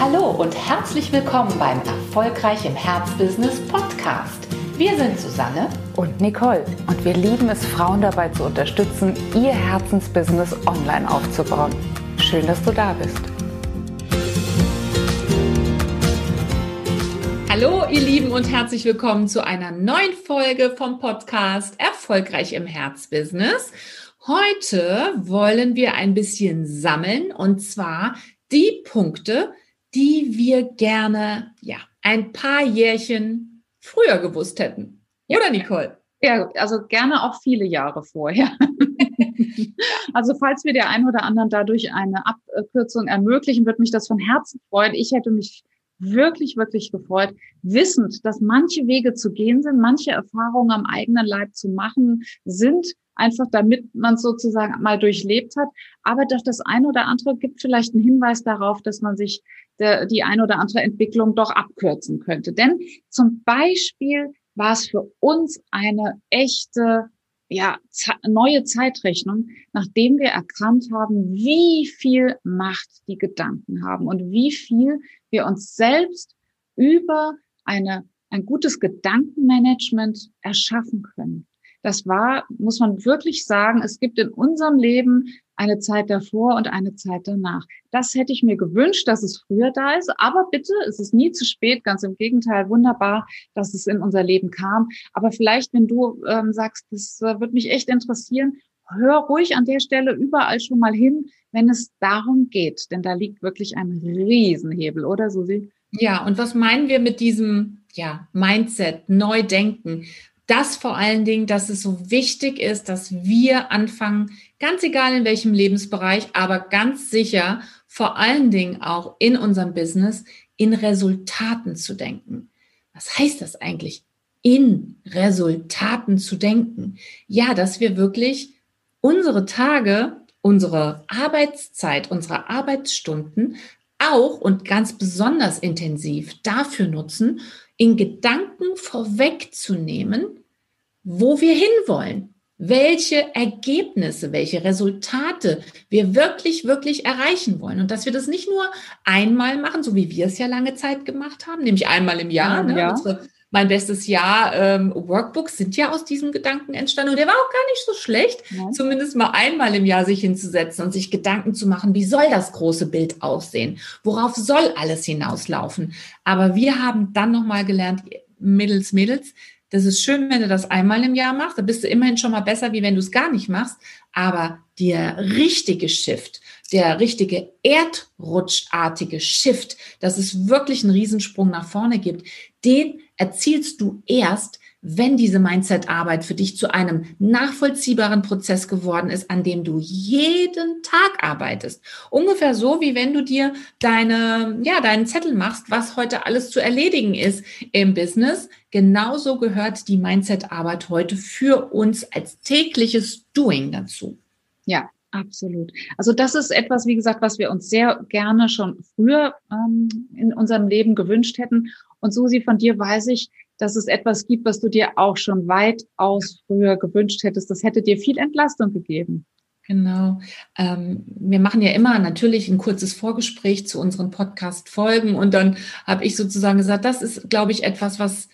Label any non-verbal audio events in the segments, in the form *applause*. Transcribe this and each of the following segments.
Hallo und herzlich willkommen beim Erfolgreich im Herzbusiness Podcast. Wir sind Susanne und Nicole und wir lieben es, Frauen dabei zu unterstützen, ihr Herzensbusiness online aufzubauen. Schön, dass du da bist. Hallo ihr Lieben und herzlich willkommen zu einer neuen Folge vom Podcast Erfolgreich im Herzbusiness. Heute wollen wir ein bisschen sammeln und zwar die Punkte, die wir gerne, ja, ein paar Jährchen früher gewusst hätten. Oder Nicole? Ja, also gerne auch viele Jahre vorher. *laughs* also falls wir der einen oder anderen dadurch eine Abkürzung ermöglichen, würde mich das von Herzen freuen. Ich hätte mich wirklich, wirklich gefreut, wissend, dass manche Wege zu gehen sind, manche Erfahrungen am eigenen Leib zu machen sind, einfach damit man es sozusagen mal durchlebt hat. Aber doch das eine oder andere gibt vielleicht einen Hinweis darauf, dass man sich der, die eine oder andere Entwicklung doch abkürzen könnte. Denn zum Beispiel war es für uns eine echte ja, neue Zeitrechnung, nachdem wir erkannt haben, wie viel Macht die Gedanken haben und wie viel wir uns selbst über eine, ein gutes Gedankenmanagement erschaffen können. Das war, muss man wirklich sagen, es gibt in unserem Leben eine Zeit davor und eine Zeit danach. Das hätte ich mir gewünscht, dass es früher da ist. Aber bitte, es ist nie zu spät. Ganz im Gegenteil, wunderbar, dass es in unser Leben kam. Aber vielleicht, wenn du ähm, sagst, das äh, wird mich echt interessieren, hör ruhig an der Stelle überall schon mal hin, wenn es darum geht. Denn da liegt wirklich ein Riesenhebel, oder Susi? Ja, und was meinen wir mit diesem ja, Mindset, Neudenken? Das vor allen Dingen, dass es so wichtig ist, dass wir anfangen, ganz egal in welchem Lebensbereich, aber ganz sicher vor allen Dingen auch in unserem Business in Resultaten zu denken. Was heißt das eigentlich? In Resultaten zu denken. Ja, dass wir wirklich unsere Tage, unsere Arbeitszeit, unsere Arbeitsstunden auch und ganz besonders intensiv dafür nutzen, in Gedanken vorwegzunehmen, wo wir hinwollen, welche Ergebnisse, welche Resultate wir wirklich, wirklich erreichen wollen. Und dass wir das nicht nur einmal machen, so wie wir es ja lange Zeit gemacht haben, nämlich einmal im Jahr. Ja, ne? ja. Unsere, mein bestes Jahr ähm, Workbooks sind ja aus diesem Gedanken entstanden. Und der war auch gar nicht so schlecht, ja. zumindest mal einmal im Jahr sich hinzusetzen und sich Gedanken zu machen, wie soll das große Bild aussehen? Worauf soll alles hinauslaufen? Aber wir haben dann nochmal gelernt, Mädels, Mädels, das ist schön, wenn du das einmal im Jahr machst. Da bist du immerhin schon mal besser, wie wenn du es gar nicht machst. Aber der richtige Shift, der richtige erdrutschartige Shift, dass es wirklich einen Riesensprung nach vorne gibt, den erzielst du erst, wenn diese Mindset-Arbeit für dich zu einem nachvollziehbaren Prozess geworden ist, an dem du jeden Tag arbeitest. Ungefähr so, wie wenn du dir deine, ja, deinen Zettel machst, was heute alles zu erledigen ist im Business. Genauso gehört die Mindset-Arbeit heute für uns als tägliches Doing dazu. Ja, Absolut. Also das ist etwas, wie gesagt, was wir uns sehr gerne schon früher ähm, in unserem Leben gewünscht hätten. Und Susi, von dir weiß ich, dass es etwas gibt, was du dir auch schon weitaus früher gewünscht hättest. Das hätte dir viel Entlastung gegeben. Genau. Ähm, wir machen ja immer natürlich ein kurzes Vorgespräch zu unseren Podcast-Folgen und dann habe ich sozusagen gesagt, das ist, glaube ich, etwas, was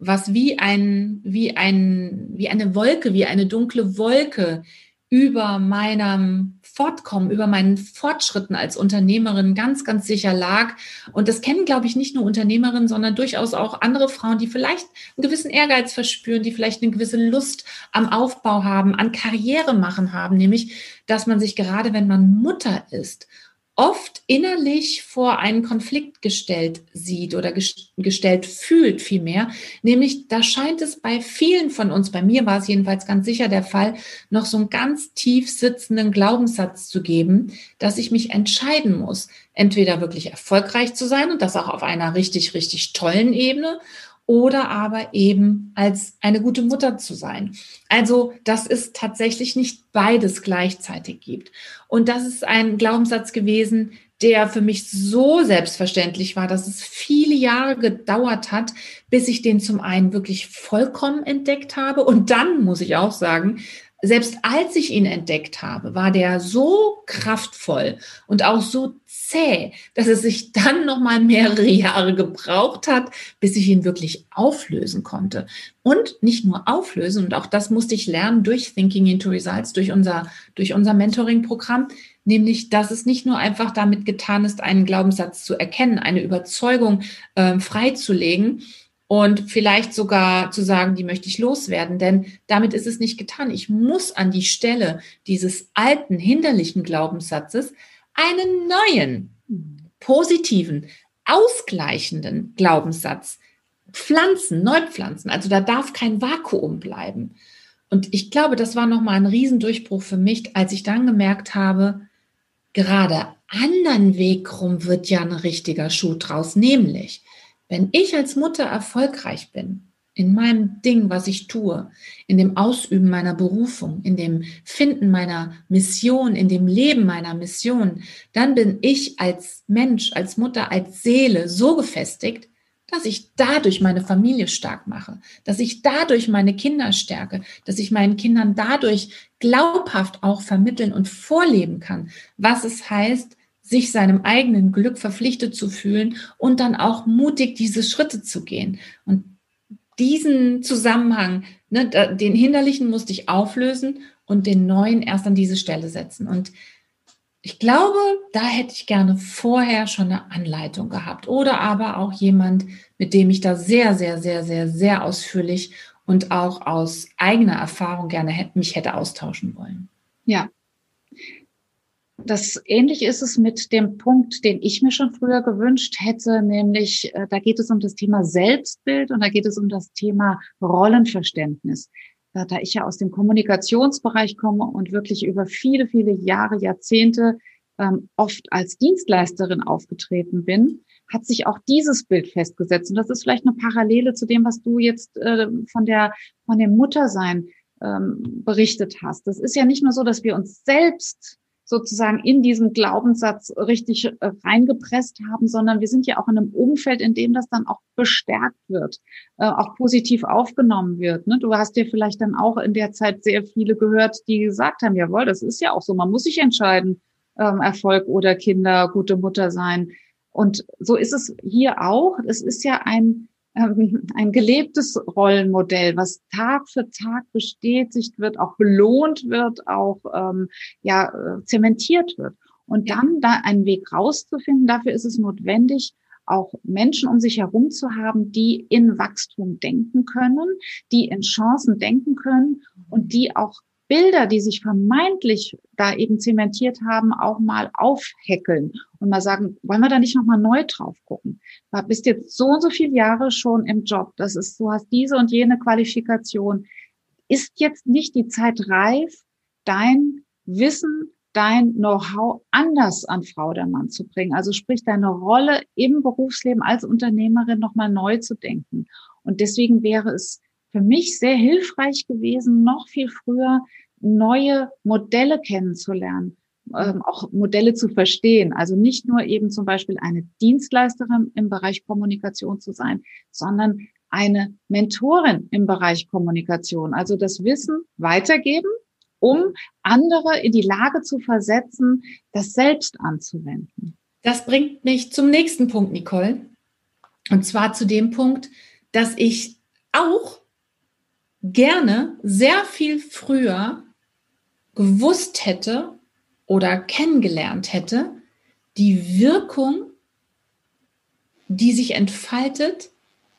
was wie ein wie ein wie eine Wolke, wie eine dunkle Wolke über meinem Fortkommen, über meinen Fortschritten als Unternehmerin ganz, ganz sicher lag. Und das kennen, glaube ich, nicht nur Unternehmerinnen, sondern durchaus auch andere Frauen, die vielleicht einen gewissen Ehrgeiz verspüren, die vielleicht eine gewisse Lust am Aufbau haben, an Karriere machen haben, nämlich, dass man sich gerade, wenn man Mutter ist oft innerlich vor einen Konflikt gestellt sieht oder gestellt fühlt vielmehr. Nämlich, da scheint es bei vielen von uns, bei mir war es jedenfalls ganz sicher der Fall, noch so einen ganz tief sitzenden Glaubenssatz zu geben, dass ich mich entscheiden muss, entweder wirklich erfolgreich zu sein und das auch auf einer richtig, richtig tollen Ebene oder aber eben als eine gute Mutter zu sein. Also, dass es tatsächlich nicht beides gleichzeitig gibt. Und das ist ein Glaubenssatz gewesen, der für mich so selbstverständlich war, dass es viele Jahre gedauert hat, bis ich den zum einen wirklich vollkommen entdeckt habe. Und dann muss ich auch sagen, selbst als ich ihn entdeckt habe, war der so kraftvoll und auch so zäh, dass es sich dann noch mal mehrere Jahre gebraucht hat, bis ich ihn wirklich auflösen konnte. Und nicht nur auflösen, und auch das musste ich lernen durch Thinking into Results, durch unser, durch unser Mentoring-Programm, nämlich, dass es nicht nur einfach damit getan ist, einen Glaubenssatz zu erkennen, eine Überzeugung äh, freizulegen, und vielleicht sogar zu sagen, die möchte ich loswerden, denn damit ist es nicht getan. Ich muss an die Stelle dieses alten, hinderlichen Glaubenssatzes einen neuen, positiven, ausgleichenden Glaubenssatz pflanzen, neu pflanzen. Also da darf kein Vakuum bleiben. Und ich glaube, das war nochmal ein Riesendurchbruch für mich, als ich dann gemerkt habe, gerade anderen Weg rum wird ja ein richtiger Schuh draus, nämlich wenn ich als Mutter erfolgreich bin in meinem Ding, was ich tue, in dem Ausüben meiner Berufung, in dem Finden meiner Mission, in dem Leben meiner Mission, dann bin ich als Mensch, als Mutter, als Seele so gefestigt, dass ich dadurch meine Familie stark mache, dass ich dadurch meine Kinder stärke, dass ich meinen Kindern dadurch glaubhaft auch vermitteln und vorleben kann, was es heißt, sich seinem eigenen Glück verpflichtet zu fühlen und dann auch mutig diese Schritte zu gehen. Und diesen Zusammenhang, ne, den hinderlichen musste ich auflösen und den neuen erst an diese Stelle setzen. Und ich glaube, da hätte ich gerne vorher schon eine Anleitung gehabt oder aber auch jemand, mit dem ich da sehr, sehr, sehr, sehr, sehr ausführlich und auch aus eigener Erfahrung gerne mich hätte austauschen wollen. Ja, das ähnlich ist es mit dem Punkt, den ich mir schon früher gewünscht hätte, nämlich äh, da geht es um das Thema Selbstbild und da geht es um das Thema Rollenverständnis. Da, da ich ja aus dem Kommunikationsbereich komme und wirklich über viele, viele Jahre, Jahrzehnte ähm, oft als Dienstleisterin aufgetreten bin, hat sich auch dieses Bild festgesetzt. Und das ist vielleicht eine Parallele zu dem, was du jetzt äh, von der von dem Muttersein ähm, berichtet hast. Das ist ja nicht nur so, dass wir uns selbst sozusagen in diesem Glaubenssatz richtig äh, reingepresst haben, sondern wir sind ja auch in einem Umfeld, in dem das dann auch bestärkt wird, äh, auch positiv aufgenommen wird. Ne? Du hast dir vielleicht dann auch in der Zeit sehr viele gehört, die gesagt haben, jawohl, das ist ja auch so, man muss sich entscheiden, ähm, Erfolg oder Kinder, gute Mutter sein. Und so ist es hier auch. Es ist ja ein ähm, ein gelebtes Rollenmodell, was Tag für Tag bestätigt wird, auch belohnt wird, auch ähm, ja äh, zementiert wird. Und dann da einen Weg rauszufinden, dafür ist es notwendig, auch Menschen um sich herum zu haben, die in Wachstum denken können, die in Chancen denken können und die auch Bilder, die sich vermeintlich da eben zementiert haben, auch mal aufheckeln und mal sagen, wollen wir da nicht nochmal neu drauf gucken? Du bist jetzt so und so viele Jahre schon im Job. Das ist, du hast diese und jene Qualifikation. Ist jetzt nicht die Zeit reif, dein Wissen, dein Know-how anders an Frau oder Mann zu bringen? Also sprich, deine Rolle im Berufsleben als Unternehmerin nochmal neu zu denken. Und deswegen wäre es für mich sehr hilfreich gewesen, noch viel früher neue Modelle kennenzulernen, ähm, auch Modelle zu verstehen. Also nicht nur eben zum Beispiel eine Dienstleisterin im Bereich Kommunikation zu sein, sondern eine Mentorin im Bereich Kommunikation. Also das Wissen weitergeben, um andere in die Lage zu versetzen, das selbst anzuwenden. Das bringt mich zum nächsten Punkt, Nicole. Und zwar zu dem Punkt, dass ich auch gerne sehr viel früher gewusst hätte oder kennengelernt hätte, die Wirkung, die sich entfaltet,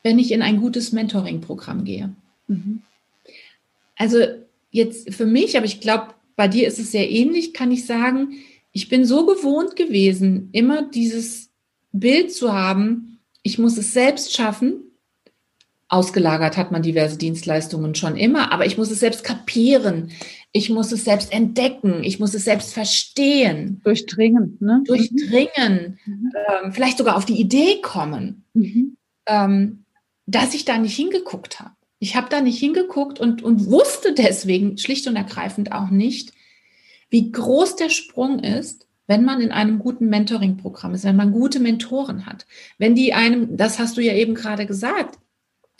wenn ich in ein gutes Mentoring-Programm gehe. Mhm. Also jetzt für mich, aber ich glaube, bei dir ist es sehr ähnlich, kann ich sagen, ich bin so gewohnt gewesen, immer dieses Bild zu haben, ich muss es selbst schaffen, Ausgelagert hat man diverse Dienstleistungen schon immer, aber ich muss es selbst kapieren. Ich muss es selbst entdecken. Ich muss es selbst verstehen. Durchdringen. Ne? Durchdringen. Mhm. Ähm, vielleicht sogar auf die Idee kommen, mhm. ähm, dass ich da nicht hingeguckt habe. Ich habe da nicht hingeguckt und, und wusste deswegen schlicht und ergreifend auch nicht, wie groß der Sprung ist, wenn man in einem guten Mentoring-Programm ist, wenn man gute Mentoren hat, wenn die einem, das hast du ja eben gerade gesagt,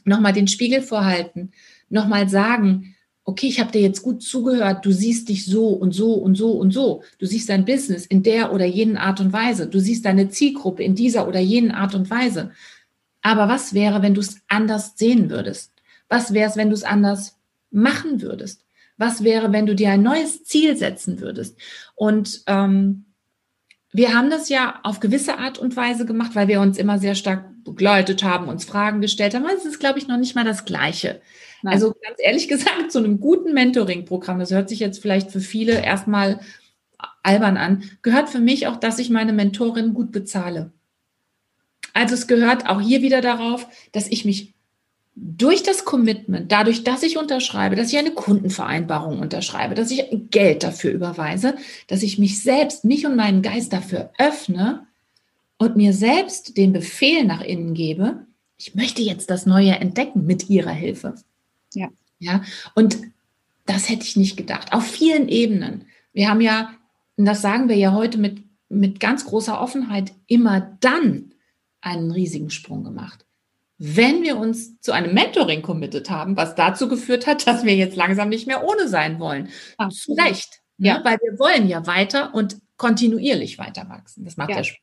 nochmal den Spiegel vorhalten, nochmal sagen, okay, ich habe dir jetzt gut zugehört, du siehst dich so und so und so und so. Du siehst dein Business in der oder jenen Art und Weise. Du siehst deine Zielgruppe in dieser oder jenen Art und Weise. Aber was wäre, wenn du es anders sehen würdest? Was wäre es, wenn du es anders machen würdest? Was wäre, wenn du dir ein neues Ziel setzen würdest? Und ähm, wir haben das ja auf gewisse Art und Weise gemacht, weil wir uns immer sehr stark begleitet haben, uns Fragen gestellt haben. Es ist, glaube ich, noch nicht mal das Gleiche. Nein. Also ganz ehrlich *laughs* gesagt, zu einem guten Mentoring-Programm, das hört sich jetzt vielleicht für viele erstmal albern an, gehört für mich auch, dass ich meine Mentorin gut bezahle. Also es gehört auch hier wieder darauf, dass ich mich durch das Commitment, dadurch, dass ich unterschreibe, dass ich eine Kundenvereinbarung unterschreibe, dass ich Geld dafür überweise, dass ich mich selbst, mich und meinen Geist dafür öffne und mir selbst den Befehl nach innen gebe, ich möchte jetzt das Neue entdecken mit ihrer Hilfe. Ja. Ja. Und das hätte ich nicht gedacht. Auf vielen Ebenen. Wir haben ja, und das sagen wir ja heute mit, mit ganz großer Offenheit, immer dann einen riesigen Sprung gemacht. Wenn wir uns zu einem Mentoring committed haben, was dazu geführt hat, dass wir jetzt langsam nicht mehr ohne sein wollen. Ach, Zu Recht. Ja. ja. weil wir wollen ja weiter und kontinuierlich weiter wachsen. Das macht ja, ja Spaß.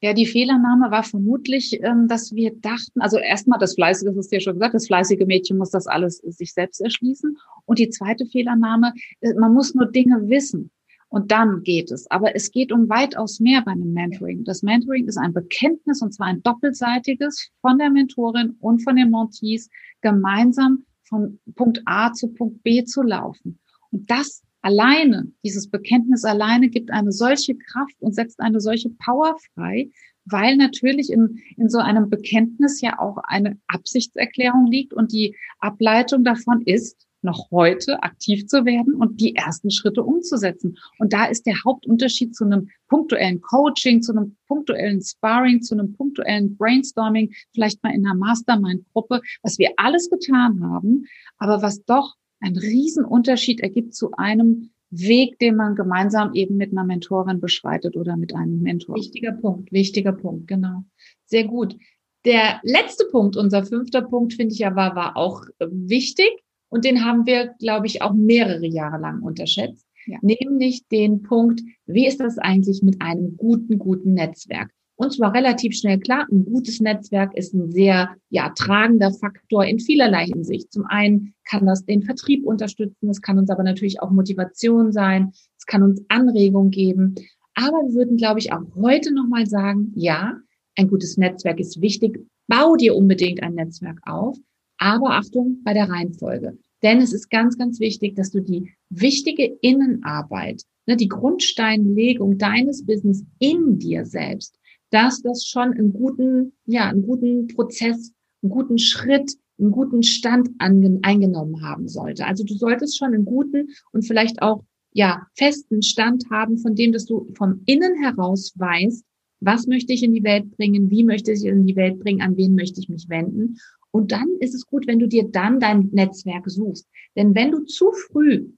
Ja, die Fehlernahme war vermutlich, ähm, dass wir dachten, also erstmal das fleißige, das hast du ja schon gesagt, das fleißige Mädchen muss das alles sich selbst erschließen. Und die zweite Fehlernahme, äh, man muss nur Dinge wissen. Und dann geht es. Aber es geht um weitaus mehr bei einem Mentoring. Das Mentoring ist ein Bekenntnis und zwar ein doppelseitiges von der Mentorin und von den Montees gemeinsam von Punkt A zu Punkt B zu laufen. Und das alleine, dieses Bekenntnis alleine gibt eine solche Kraft und setzt eine solche Power frei, weil natürlich in, in so einem Bekenntnis ja auch eine Absichtserklärung liegt und die Ableitung davon ist, noch heute aktiv zu werden und die ersten Schritte umzusetzen. Und da ist der Hauptunterschied zu einem punktuellen Coaching, zu einem punktuellen Sparring, zu einem punktuellen Brainstorming, vielleicht mal in einer Mastermind-Gruppe, was wir alles getan haben, aber was doch einen riesen Unterschied ergibt zu einem Weg, den man gemeinsam eben mit einer Mentorin beschreitet oder mit einem Mentor. Wichtiger Punkt, wichtiger Punkt, genau. Sehr gut. Der letzte Punkt, unser fünfter Punkt, finde ich aber, war auch äh, wichtig und den haben wir, glaube ich, auch mehrere Jahre lang unterschätzt. Ja. Nämlich den Punkt, wie ist das eigentlich mit einem guten, guten Netzwerk? Uns war relativ schnell klar, ein gutes Netzwerk ist ein sehr ja, tragender Faktor in vielerlei Hinsicht. Zum einen kann das den Vertrieb unterstützen, es kann uns aber natürlich auch Motivation sein, es kann uns Anregung geben. Aber wir würden, glaube ich, auch heute nochmal sagen, ja, ein gutes Netzwerk ist wichtig. Bau dir unbedingt ein Netzwerk auf. Aber Achtung bei der Reihenfolge. Denn es ist ganz, ganz wichtig, dass du die wichtige Innenarbeit, ne, die Grundsteinlegung deines Business in dir selbst, dass das schon einen guten, ja, einen guten Prozess, einen guten Schritt, einen guten Stand eingenommen haben sollte. Also du solltest schon einen guten und vielleicht auch, ja, festen Stand haben, von dem, dass du vom Innen heraus weißt, was möchte ich in die Welt bringen, wie möchte ich in die Welt bringen, an wen möchte ich mich wenden. Und dann ist es gut, wenn du dir dann dein Netzwerk suchst. Denn wenn du zu früh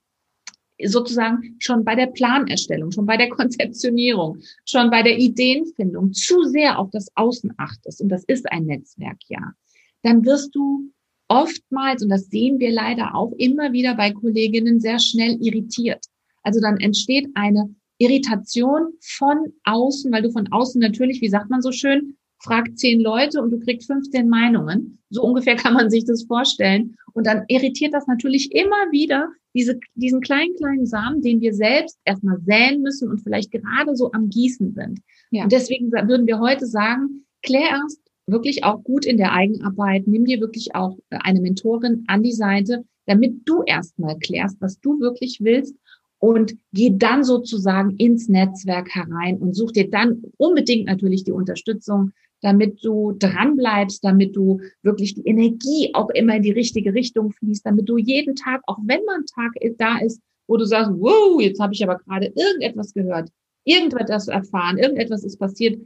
sozusagen schon bei der Planerstellung, schon bei der *laughs* Konzeptionierung, schon bei der Ideenfindung zu sehr auf das Außen achtest, und das ist ein Netzwerk, ja, dann wirst du oftmals, und das sehen wir leider auch immer wieder bei Kolleginnen, sehr schnell irritiert. Also dann entsteht eine Irritation von außen, weil du von außen natürlich, wie sagt man so schön, fragt zehn Leute und du kriegst 15 Meinungen. So ungefähr *laughs* kann man sich das vorstellen. Und dann irritiert das natürlich immer wieder diese, diesen kleinen, kleinen Samen, den wir selbst erstmal säen müssen und vielleicht gerade so am Gießen sind. Ja. Und deswegen würden wir heute sagen, klär erst wirklich auch gut in der Eigenarbeit, nimm dir wirklich auch eine Mentorin an die Seite, damit du erstmal klärst, was du wirklich willst und geh dann sozusagen ins Netzwerk herein und such dir dann unbedingt natürlich die Unterstützung damit du dran bleibst, damit du wirklich die Energie auch immer in die richtige Richtung fließt, damit du jeden Tag, auch wenn man Tag da ist, wo du sagst, wow, jetzt habe ich aber gerade irgendetwas gehört, irgendetwas erfahren, irgendetwas ist passiert,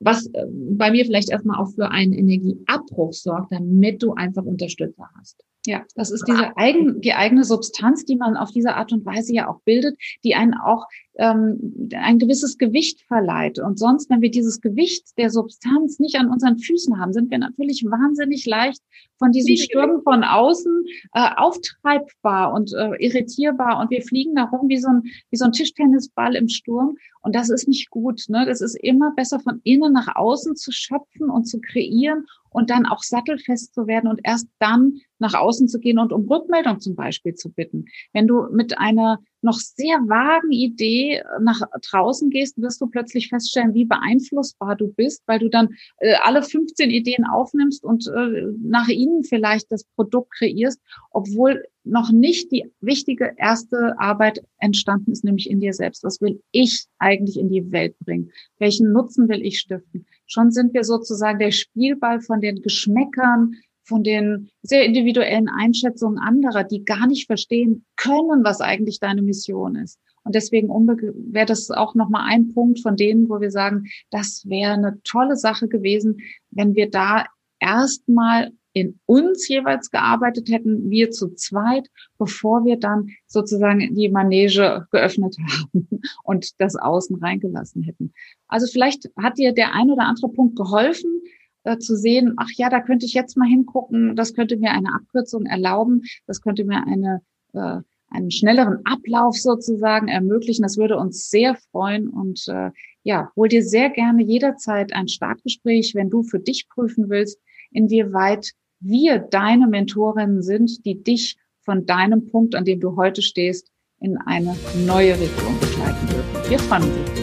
was ähm, bei mir vielleicht erstmal auch für einen Energieabbruch sorgt, damit du einfach Unterstützer hast. Ja, das ist diese eigen, die eigene Substanz, die man auf diese Art und Weise ja auch bildet, die einen auch ähm, ein gewisses Gewicht verleiht. Und sonst, wenn wir dieses Gewicht der Substanz nicht an unseren Füßen haben, sind wir natürlich wahnsinnig leicht von diesen Stürmen von außen äh, auftreibbar und äh, irritierbar. Und wir fliegen da rum wie so ein, wie so ein Tischtennisball im Sturm. Und das ist nicht gut. Ne? Das ist immer besser von innen nach außen zu schöpfen und zu kreieren und dann auch sattelfest zu werden und erst dann nach außen zu gehen und um Rückmeldung zum Beispiel zu bitten. Wenn du mit einer noch sehr vagen Idee nach draußen gehst, wirst du plötzlich feststellen, wie beeinflussbar du bist, weil du dann äh, alle 15 Ideen aufnimmst und äh, nach ihnen vielleicht das Produkt kreierst, obwohl noch nicht die wichtige erste Arbeit entstanden ist, nämlich in dir selbst. Was will ich eigentlich in die Welt bringen? Welchen Nutzen will ich stiften? Schon sind wir sozusagen der Spielball von den Geschmäckern, von den sehr individuellen Einschätzungen anderer, die gar nicht verstehen können, was eigentlich deine Mission ist. Und deswegen wäre das auch nochmal ein Punkt von denen, wo wir sagen, das wäre eine tolle Sache gewesen, wenn wir da erstmal in uns jeweils gearbeitet hätten, wir zu zweit, bevor wir dann sozusagen die Manege geöffnet haben *laughs* und das Außen reingelassen hätten. Also vielleicht hat dir der ein oder andere Punkt geholfen, äh, zu sehen, ach ja, da könnte ich jetzt mal hingucken, das könnte mir eine Abkürzung erlauben, das könnte mir eine, äh, einen schnelleren Ablauf sozusagen ermöglichen. Das würde uns sehr freuen und äh, ja, hol dir sehr gerne jederzeit ein Startgespräch, wenn du für dich prüfen willst, inwieweit wir deine Mentorinnen sind, die dich von deinem Punkt, an dem du heute stehst, in eine neue Richtung begleiten dürfen. Wir freuen uns.